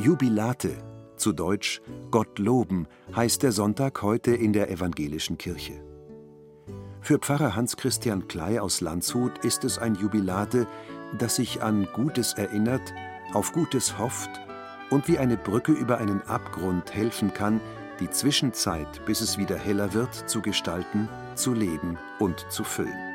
Jubilate, zu Deutsch Gott loben, heißt der Sonntag heute in der evangelischen Kirche. Für Pfarrer Hans Christian Klei aus Landshut ist es ein Jubilate, das sich an Gutes erinnert, auf Gutes hofft und wie eine Brücke über einen Abgrund helfen kann, die Zwischenzeit, bis es wieder heller wird, zu gestalten, zu leben und zu füllen.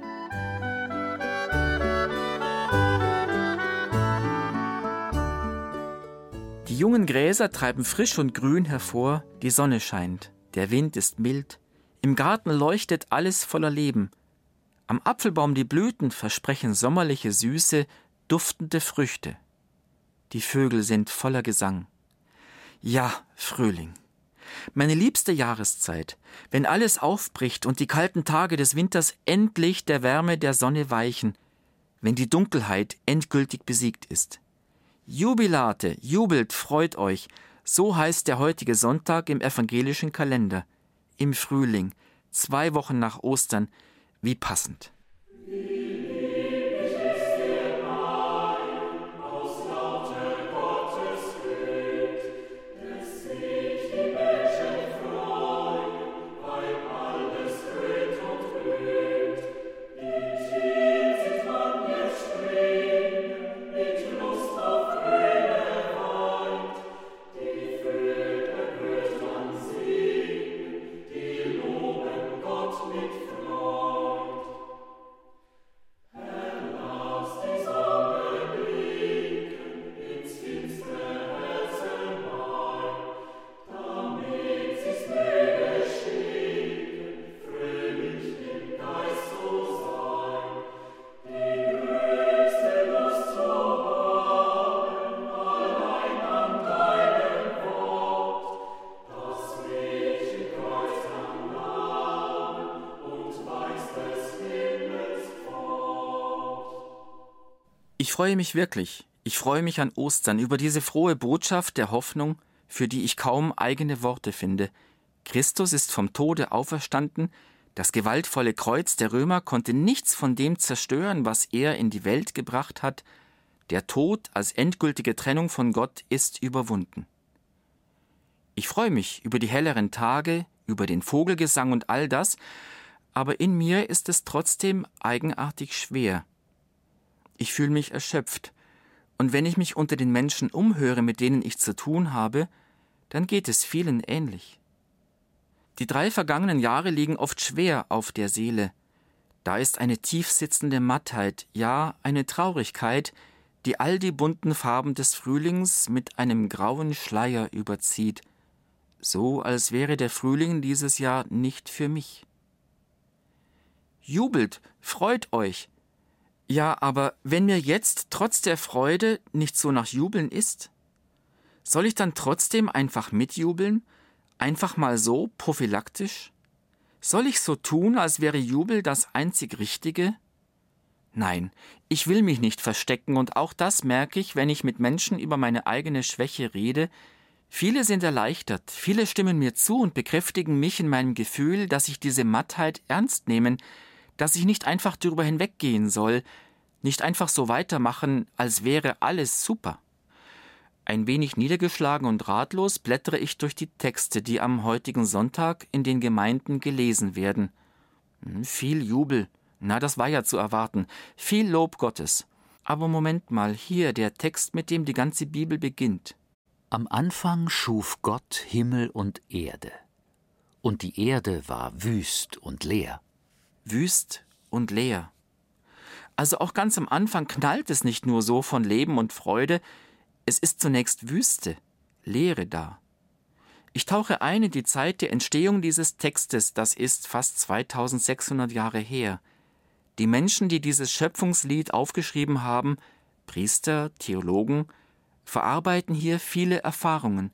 Die jungen Gräser treiben frisch und grün hervor, die Sonne scheint, der Wind ist mild, im Garten leuchtet alles voller Leben. Am Apfelbaum die Blüten versprechen sommerliche Süße, duftende Früchte. Die Vögel sind voller Gesang. Ja, Frühling. Meine liebste Jahreszeit, wenn alles aufbricht und die kalten Tage des Winters endlich der Wärme der Sonne weichen, wenn die Dunkelheit endgültig besiegt ist. Jubilate, jubelt, freut euch, so heißt der heutige Sonntag im evangelischen Kalender. Im Frühling, zwei Wochen nach Ostern, wie passend. Ich freue mich wirklich. Ich freue mich an Ostern über diese frohe Botschaft der Hoffnung, für die ich kaum eigene Worte finde. Christus ist vom Tode auferstanden, das gewaltvolle Kreuz der Römer konnte nichts von dem zerstören, was er in die Welt gebracht hat, der Tod als endgültige Trennung von Gott ist überwunden. Ich freue mich über die helleren Tage, über den Vogelgesang und all das, aber in mir ist es trotzdem eigenartig schwer. Ich fühle mich erschöpft. Und wenn ich mich unter den Menschen umhöre, mit denen ich zu tun habe, dann geht es vielen ähnlich. Die drei vergangenen Jahre liegen oft schwer auf der Seele. Da ist eine tiefsitzende Mattheit, ja eine Traurigkeit, die all die bunten Farben des Frühlings mit einem grauen Schleier überzieht, so als wäre der Frühling dieses Jahr nicht für mich. Jubelt, freut euch, ja, aber wenn mir jetzt trotz der Freude nicht so nach Jubeln ist, soll ich dann trotzdem einfach mitjubeln? Einfach mal so, prophylaktisch? Soll ich so tun, als wäre Jubel das einzig Richtige? Nein, ich will mich nicht verstecken, und auch das merke ich, wenn ich mit Menschen über meine eigene Schwäche rede. Viele sind erleichtert, viele stimmen mir zu und bekräftigen mich in meinem Gefühl, dass ich diese Mattheit ernst nehmen, dass ich nicht einfach darüber hinweggehen soll, nicht einfach so weitermachen, als wäre alles super. Ein wenig niedergeschlagen und ratlos blättere ich durch die Texte, die am heutigen Sonntag in den Gemeinden gelesen werden. Hm, viel Jubel, na, das war ja zu erwarten, viel Lob Gottes. Aber Moment mal, hier der Text, mit dem die ganze Bibel beginnt. Am Anfang schuf Gott Himmel und Erde. Und die Erde war wüst und leer. Wüst und leer. Also auch ganz am Anfang knallt es nicht nur so von Leben und Freude, es ist zunächst Wüste, Leere da. Ich tauche ein in die Zeit der Entstehung dieses Textes, das ist fast 2600 Jahre her. Die Menschen, die dieses Schöpfungslied aufgeschrieben haben, Priester, Theologen, verarbeiten hier viele Erfahrungen.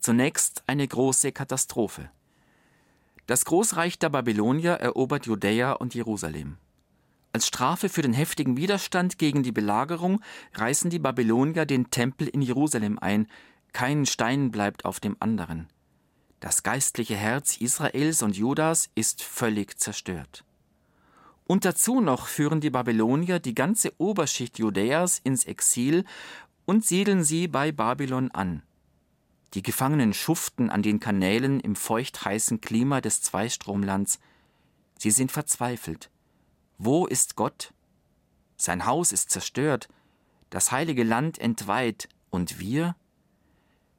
Zunächst eine große Katastrophe. Das Großreich der Babylonier erobert Judäa und Jerusalem. Als Strafe für den heftigen Widerstand gegen die Belagerung reißen die Babylonier den Tempel in Jerusalem ein, kein Stein bleibt auf dem anderen. Das geistliche Herz Israels und Judas ist völlig zerstört. Und dazu noch führen die Babylonier die ganze Oberschicht Judäas ins Exil und siedeln sie bei Babylon an. Die Gefangenen schuften an den Kanälen im feuchtheißen Klima des Zweistromlands. Sie sind verzweifelt. Wo ist Gott? Sein Haus ist zerstört, das heilige Land entweiht, und wir?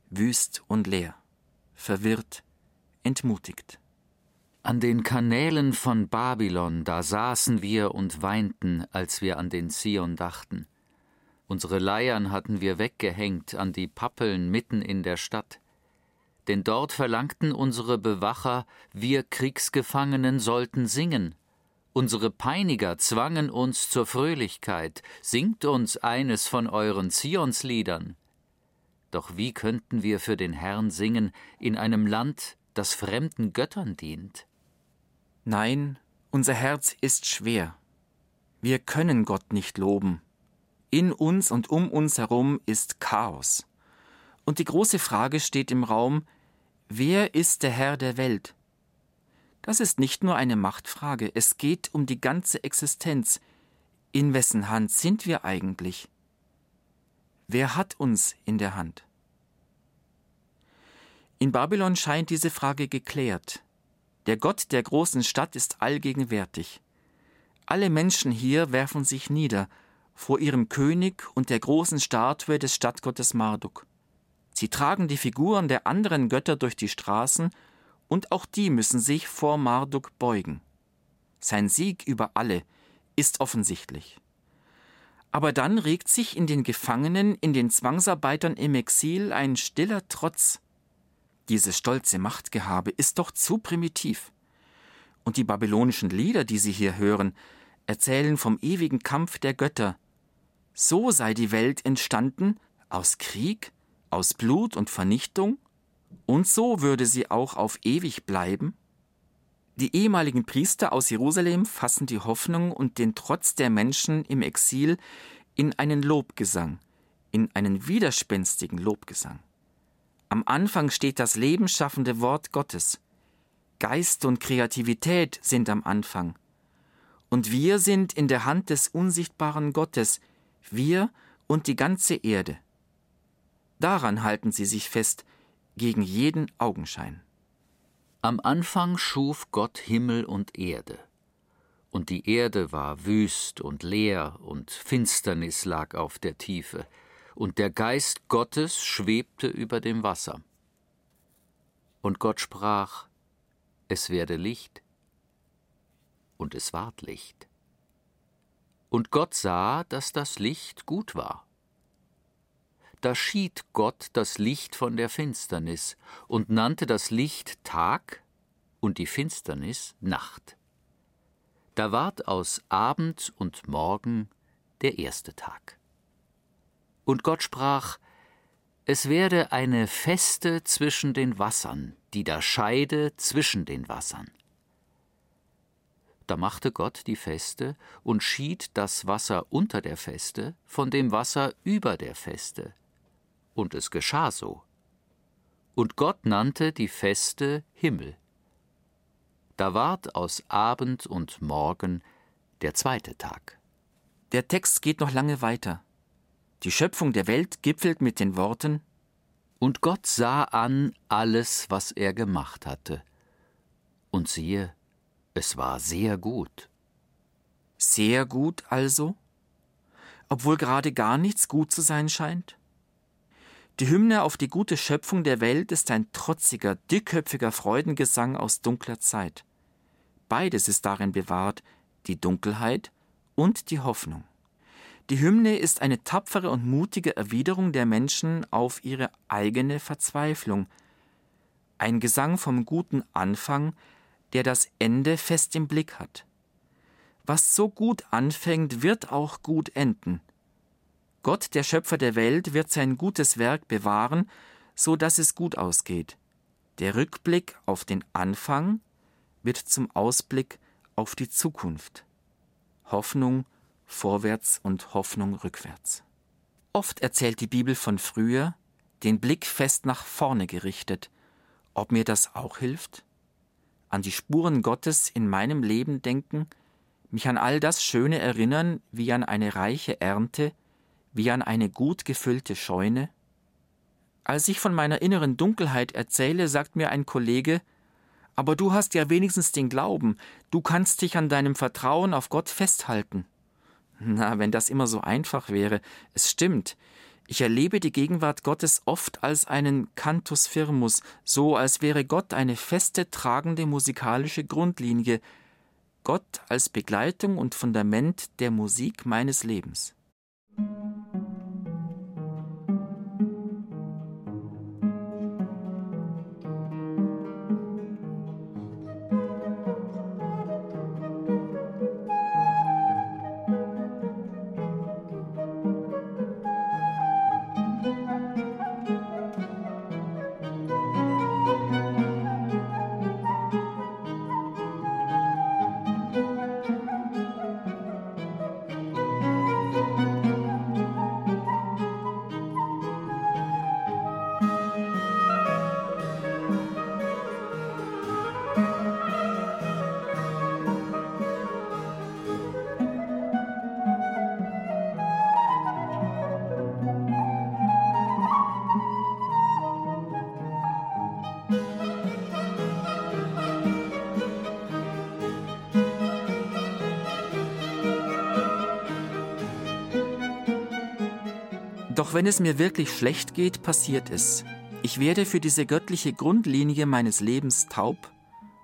Wüst und leer, verwirrt, entmutigt. An den Kanälen von Babylon, da saßen wir und weinten, als wir an den Zion dachten. Unsere Leiern hatten wir weggehängt an die Pappeln mitten in der Stadt. Denn dort verlangten unsere Bewacher, wir Kriegsgefangenen sollten singen, Unsere Peiniger zwangen uns zur Fröhlichkeit, singt uns eines von euren Zionsliedern. Doch wie könnten wir für den Herrn singen in einem Land, das fremden Göttern dient? Nein, unser Herz ist schwer. Wir können Gott nicht loben. In uns und um uns herum ist Chaos. Und die große Frage steht im Raum, wer ist der Herr der Welt? Das ist nicht nur eine Machtfrage, es geht um die ganze Existenz. In wessen Hand sind wir eigentlich? Wer hat uns in der Hand? In Babylon scheint diese Frage geklärt. Der Gott der großen Stadt ist allgegenwärtig. Alle Menschen hier werfen sich nieder vor ihrem König und der großen Statue des Stadtgottes Marduk. Sie tragen die Figuren der anderen Götter durch die Straßen und auch die müssen sich vor Marduk beugen. Sein Sieg über alle ist offensichtlich. Aber dann regt sich in den Gefangenen, in den Zwangsarbeitern im Exil ein stiller Trotz. Dieses stolze Machtgehabe ist doch zu primitiv. Und die babylonischen Lieder, die Sie hier hören, erzählen vom ewigen Kampf der Götter. So sei die Welt entstanden aus Krieg, aus Blut und Vernichtung, und so würde sie auch auf ewig bleiben? Die ehemaligen Priester aus Jerusalem fassen die Hoffnung und den Trotz der Menschen im Exil in einen Lobgesang, in einen widerspenstigen Lobgesang. Am Anfang steht das lebensschaffende Wort Gottes. Geist und Kreativität sind am Anfang. Und wir sind in der Hand des unsichtbaren Gottes, wir und die ganze Erde. Daran halten sie sich fest, gegen jeden Augenschein. Am Anfang schuf Gott Himmel und Erde. Und die Erde war wüst und leer, und Finsternis lag auf der Tiefe, und der Geist Gottes schwebte über dem Wasser. Und Gott sprach, es werde Licht, und es ward Licht. Und Gott sah, dass das Licht gut war da schied Gott das Licht von der Finsternis und nannte das Licht Tag und die Finsternis Nacht. Da ward aus Abend und Morgen der erste Tag. Und Gott sprach, es werde eine Feste zwischen den Wassern, die da scheide zwischen den Wassern. Da machte Gott die Feste und schied das Wasser unter der Feste von dem Wasser über der Feste, und es geschah so. Und Gott nannte die Feste Himmel. Da ward aus Abend und Morgen der zweite Tag. Der Text geht noch lange weiter. Die Schöpfung der Welt gipfelt mit den Worten Und Gott sah an alles, was er gemacht hatte. Und siehe, es war sehr gut. Sehr gut also? Obwohl gerade gar nichts gut zu sein scheint? Die Hymne auf die gute Schöpfung der Welt ist ein trotziger, dickköpfiger Freudengesang aus dunkler Zeit. Beides ist darin bewahrt, die Dunkelheit und die Hoffnung. Die Hymne ist eine tapfere und mutige Erwiderung der Menschen auf ihre eigene Verzweiflung, ein Gesang vom guten Anfang, der das Ende fest im Blick hat. Was so gut anfängt, wird auch gut enden. Gott, der Schöpfer der Welt, wird sein gutes Werk bewahren, so dass es gut ausgeht. Der Rückblick auf den Anfang wird zum Ausblick auf die Zukunft. Hoffnung vorwärts und Hoffnung rückwärts. Oft erzählt die Bibel von früher, den Blick fest nach vorne gerichtet. Ob mir das auch hilft? An die Spuren Gottes in meinem Leben denken, mich an all das Schöne erinnern, wie an eine reiche Ernte, wie an eine gut gefüllte Scheune? Als ich von meiner inneren Dunkelheit erzähle, sagt mir ein Kollege, aber du hast ja wenigstens den Glauben, du kannst dich an deinem Vertrauen auf Gott festhalten. Na, wenn das immer so einfach wäre. Es stimmt. Ich erlebe die Gegenwart Gottes oft als einen Cantus firmus, so als wäre Gott eine feste, tragende musikalische Grundlinie, Gott als Begleitung und Fundament der Musik meines Lebens. Doch wenn es mir wirklich schlecht geht, passiert es. Ich werde für diese göttliche Grundlinie meines Lebens taub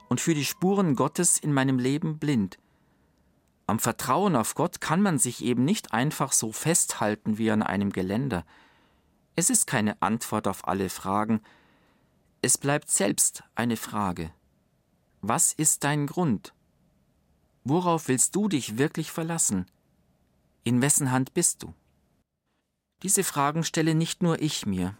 und für die Spuren Gottes in meinem Leben blind. Am Vertrauen auf Gott kann man sich eben nicht einfach so festhalten wie an einem Geländer. Es ist keine Antwort auf alle Fragen. Es bleibt selbst eine Frage. Was ist dein Grund? Worauf willst du dich wirklich verlassen? In wessen Hand bist du? Diese Fragen stelle nicht nur ich mir.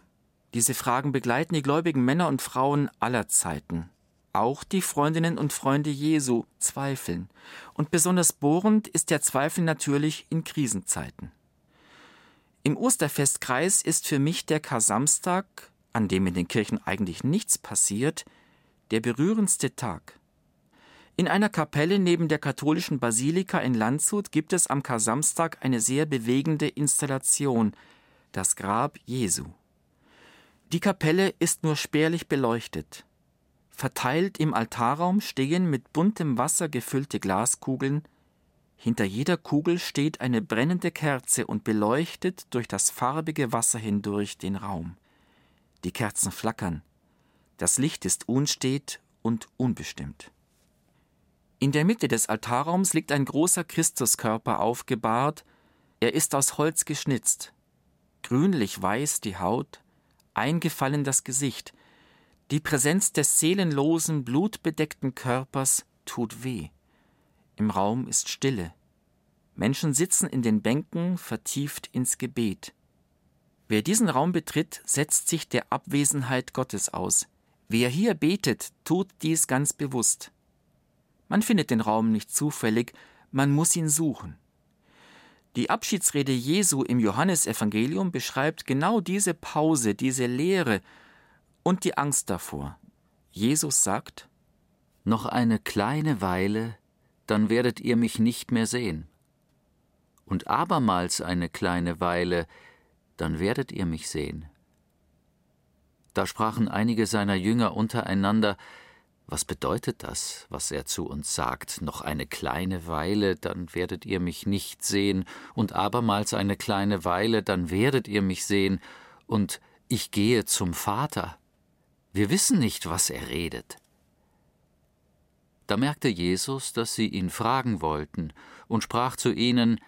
Diese Fragen begleiten die gläubigen Männer und Frauen aller Zeiten. Auch die Freundinnen und Freunde Jesu zweifeln. Und besonders bohrend ist der Zweifel natürlich in Krisenzeiten. Im Osterfestkreis ist für mich der Kar-Samstag, an dem in den Kirchen eigentlich nichts passiert, der berührendste Tag. In einer Kapelle neben der katholischen Basilika in Landshut gibt es am Kar-Samstag eine sehr bewegende Installation, das Grab Jesu. Die Kapelle ist nur spärlich beleuchtet. Verteilt im Altarraum stehen mit buntem Wasser gefüllte Glaskugeln, hinter jeder Kugel steht eine brennende Kerze und beleuchtet durch das farbige Wasser hindurch den Raum. Die Kerzen flackern. Das Licht ist unstet und unbestimmt. In der Mitte des Altarraums liegt ein großer Christuskörper aufgebahrt. Er ist aus Holz geschnitzt. Grünlich weiß die Haut, eingefallen das Gesicht. Die Präsenz des seelenlosen, blutbedeckten Körpers tut weh. Im Raum ist Stille. Menschen sitzen in den Bänken, vertieft ins Gebet. Wer diesen Raum betritt, setzt sich der Abwesenheit Gottes aus. Wer hier betet, tut dies ganz bewusst. Man findet den Raum nicht zufällig, man muss ihn suchen. Die Abschiedsrede Jesu im Johannesevangelium beschreibt genau diese Pause, diese Leere und die Angst davor. Jesus sagt: Noch eine kleine Weile, dann werdet ihr mich nicht mehr sehen. Und abermals eine kleine Weile, dann werdet ihr mich sehen. Da sprachen einige seiner Jünger untereinander, was bedeutet das, was er zu uns sagt? Noch eine kleine Weile, dann werdet ihr mich nicht sehen, und abermals eine kleine Weile, dann werdet ihr mich sehen, und Ich gehe zum Vater. Wir wissen nicht, was er redet. Da merkte Jesus, dass sie ihn fragen wollten, und sprach zu ihnen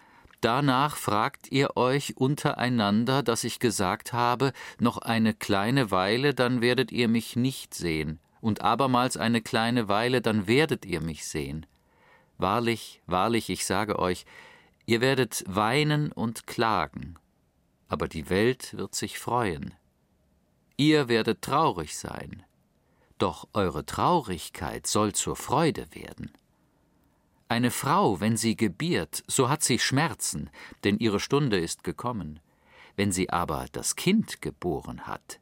Danach fragt ihr euch untereinander, dass ich gesagt habe, noch eine kleine Weile, dann werdet ihr mich nicht sehen, und abermals eine kleine Weile, dann werdet ihr mich sehen. Wahrlich, wahrlich, ich sage euch, ihr werdet weinen und klagen, aber die Welt wird sich freuen. Ihr werdet traurig sein, doch eure Traurigkeit soll zur Freude werden. Eine Frau, wenn sie gebiert, so hat sie Schmerzen, denn ihre Stunde ist gekommen. Wenn sie aber das Kind geboren hat,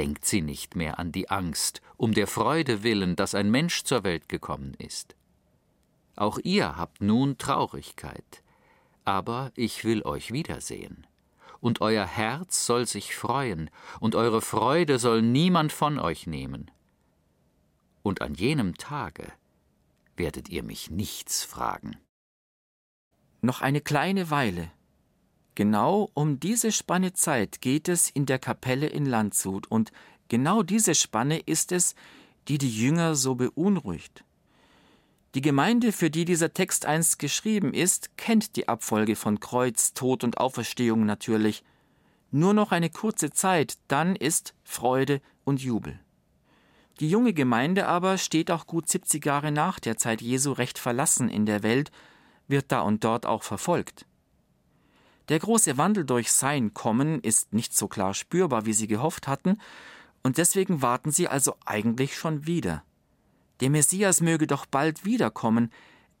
denkt sie nicht mehr an die Angst, um der Freude willen, dass ein Mensch zur Welt gekommen ist. Auch ihr habt nun Traurigkeit, aber ich will euch wiedersehen. Und euer Herz soll sich freuen, und eure Freude soll niemand von euch nehmen. Und an jenem Tage werdet ihr mich nichts fragen. Noch eine kleine Weile. Genau um diese Spanne Zeit geht es in der Kapelle in Landshut, und genau diese Spanne ist es, die die Jünger so beunruhigt. Die Gemeinde, für die dieser Text einst geschrieben ist, kennt die Abfolge von Kreuz, Tod und Auferstehung natürlich. Nur noch eine kurze Zeit, dann ist Freude und Jubel. Die junge Gemeinde aber steht auch gut 70 Jahre nach der Zeit Jesu recht verlassen in der Welt, wird da und dort auch verfolgt. Der große Wandel durch sein Kommen ist nicht so klar spürbar, wie sie gehofft hatten, und deswegen warten sie also eigentlich schon wieder. Der Messias möge doch bald wiederkommen,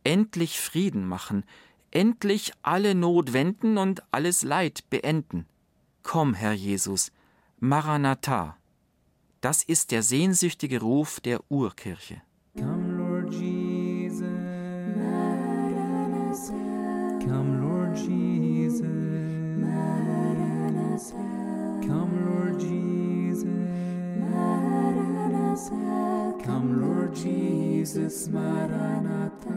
endlich Frieden machen, endlich alle Not wenden und alles Leid beenden. Komm, Herr Jesus, Maranatha. Das ist der sehnsüchtige Ruf der Urkirche. Come, Lord Jesus. Come, Lord Jesus, Maranatha.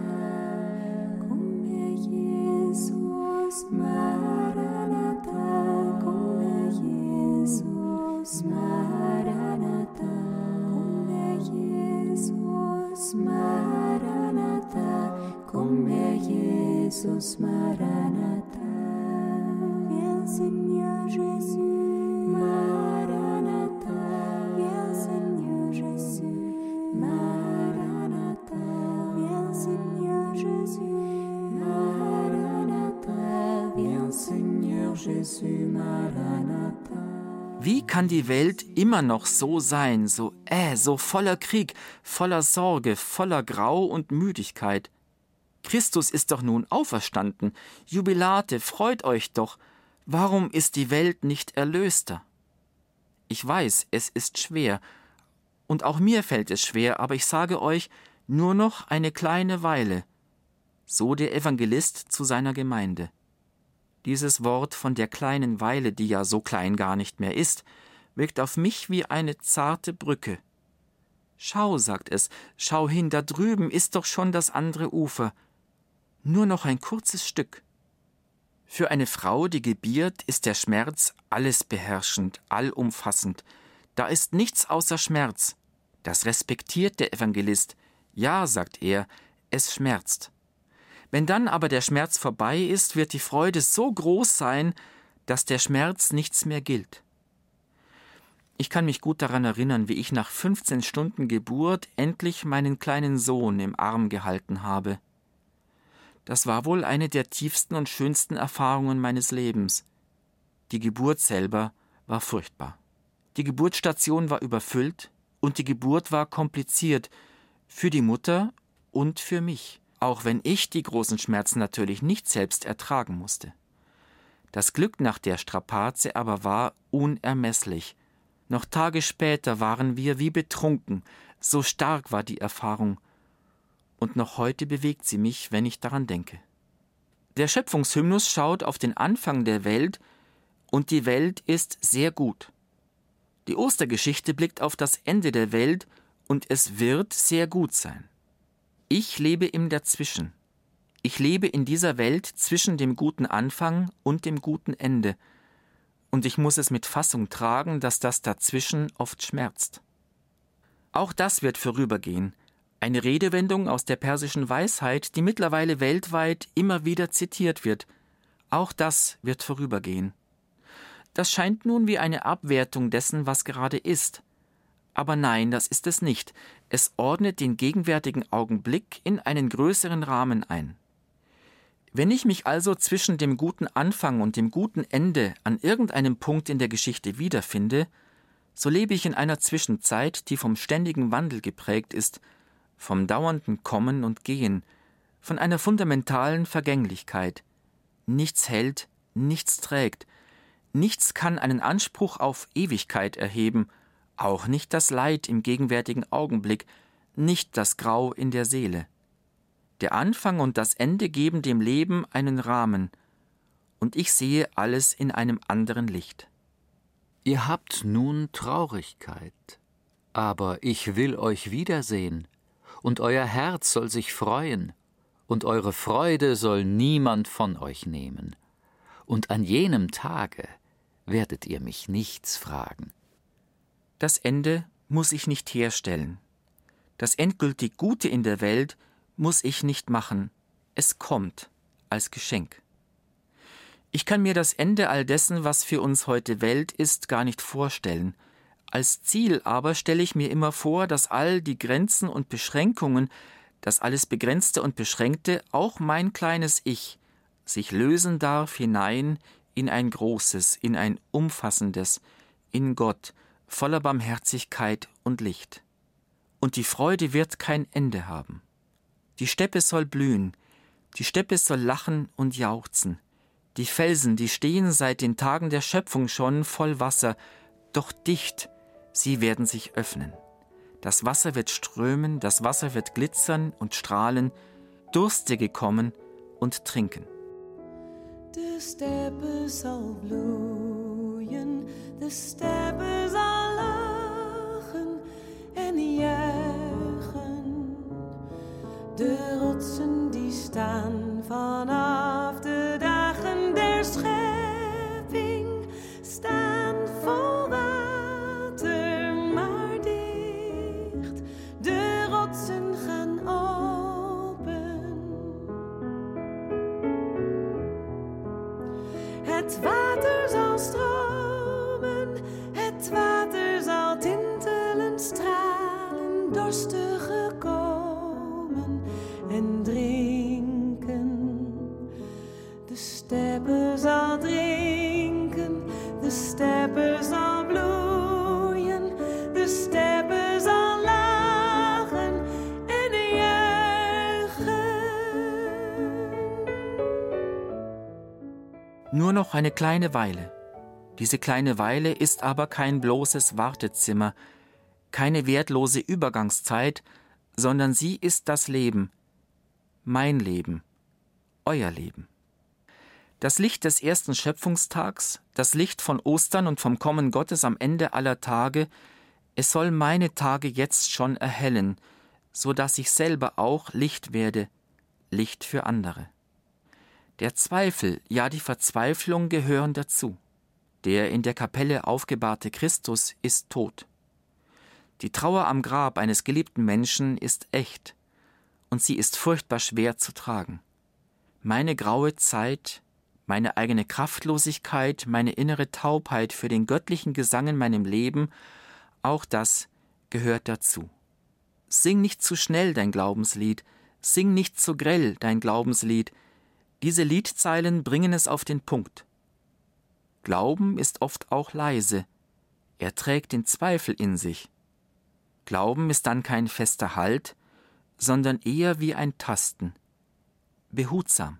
Come, Jesus, Maranatha. Come, Jesus, Maranatha. Maranatha, come Jesus Maranatha. Wie kann die Welt immer noch so sein, so äh, so voller Krieg, voller Sorge, voller Grau und Müdigkeit? Christus ist doch nun auferstanden. Jubilate, freut euch doch. Warum ist die Welt nicht erlöster? Ich weiß, es ist schwer, und auch mir fällt es schwer, aber ich sage euch, nur noch eine kleine Weile. So der Evangelist zu seiner Gemeinde. Dieses Wort von der kleinen Weile, die ja so klein gar nicht mehr ist, wirkt auf mich wie eine zarte Brücke. Schau, sagt es, schau hin, da drüben ist doch schon das andere Ufer. Nur noch ein kurzes Stück. Für eine Frau, die gebiert, ist der Schmerz alles beherrschend, allumfassend. Da ist nichts außer Schmerz. Das respektiert der Evangelist. Ja, sagt er, es schmerzt. Wenn dann aber der Schmerz vorbei ist, wird die Freude so groß sein, dass der Schmerz nichts mehr gilt. Ich kann mich gut daran erinnern, wie ich nach 15 Stunden Geburt endlich meinen kleinen Sohn im Arm gehalten habe. Das war wohl eine der tiefsten und schönsten Erfahrungen meines Lebens. Die Geburt selber war furchtbar. Die Geburtsstation war überfüllt und die Geburt war kompliziert für die Mutter und für mich auch wenn ich die großen Schmerzen natürlich nicht selbst ertragen musste. Das Glück nach der Strapaze aber war unermesslich. Noch Tage später waren wir wie betrunken, so stark war die Erfahrung, und noch heute bewegt sie mich, wenn ich daran denke. Der Schöpfungshymnus schaut auf den Anfang der Welt, und die Welt ist sehr gut. Die Ostergeschichte blickt auf das Ende der Welt, und es wird sehr gut sein. Ich lebe im Dazwischen. Ich lebe in dieser Welt zwischen dem guten Anfang und dem guten Ende. und ich muss es mit Fassung tragen, dass das dazwischen oft schmerzt. Auch das wird vorübergehen, eine Redewendung aus der persischen Weisheit, die mittlerweile weltweit immer wieder zitiert wird. Auch das wird vorübergehen. Das scheint nun wie eine Abwertung dessen, was gerade ist. Aber nein, das ist es nicht. Es ordnet den gegenwärtigen Augenblick in einen größeren Rahmen ein. Wenn ich mich also zwischen dem guten Anfang und dem guten Ende an irgendeinem Punkt in der Geschichte wiederfinde, so lebe ich in einer Zwischenzeit, die vom ständigen Wandel geprägt ist, vom dauernden Kommen und Gehen, von einer fundamentalen Vergänglichkeit. Nichts hält, nichts trägt, nichts kann einen Anspruch auf Ewigkeit erheben, auch nicht das Leid im gegenwärtigen Augenblick, nicht das Grau in der Seele. Der Anfang und das Ende geben dem Leben einen Rahmen, und ich sehe alles in einem anderen Licht. Ihr habt nun Traurigkeit, aber ich will euch wiedersehen, und euer Herz soll sich freuen, und eure Freude soll niemand von euch nehmen, und an jenem Tage werdet ihr mich nichts fragen. Das Ende muss ich nicht herstellen. Das endgültig Gute in der Welt muss ich nicht machen, es kommt als Geschenk. Ich kann mir das Ende all dessen, was für uns heute Welt ist, gar nicht vorstellen. Als Ziel aber stelle ich mir immer vor, dass all die Grenzen und Beschränkungen, dass alles Begrenzte und Beschränkte, auch mein kleines Ich, sich lösen darf hinein in ein großes, in ein umfassendes, in Gott, voller Barmherzigkeit und Licht. Und die Freude wird kein Ende haben. Die Steppe soll blühen, die Steppe soll lachen und jauchzen. Die Felsen, die stehen seit den Tagen der Schöpfung schon voll Wasser, doch dicht, sie werden sich öffnen. Das Wasser wird strömen, das Wasser wird glitzern und strahlen, Durstige kommen und trinken. De steppen zal bloeien, de steppen noch eine kleine Weile. Diese kleine Weile ist aber kein bloßes Wartezimmer, keine wertlose Übergangszeit, sondern sie ist das Leben, mein Leben, euer Leben. Das Licht des ersten Schöpfungstags, das Licht von Ostern und vom Kommen Gottes am Ende aller Tage, es soll meine Tage jetzt schon erhellen, so dass ich selber auch Licht werde, Licht für andere. Der Zweifel, ja die Verzweiflung gehören dazu. Der in der Kapelle aufgebahrte Christus ist tot. Die Trauer am Grab eines geliebten Menschen ist echt, und sie ist furchtbar schwer zu tragen. Meine graue Zeit, meine eigene Kraftlosigkeit, meine innere Taubheit für den göttlichen Gesang in meinem Leben, auch das gehört dazu. Sing nicht zu schnell dein Glaubenslied, sing nicht zu grell dein Glaubenslied, diese Liedzeilen bringen es auf den Punkt. Glauben ist oft auch leise, er trägt den Zweifel in sich. Glauben ist dann kein fester Halt, sondern eher wie ein Tasten, behutsam.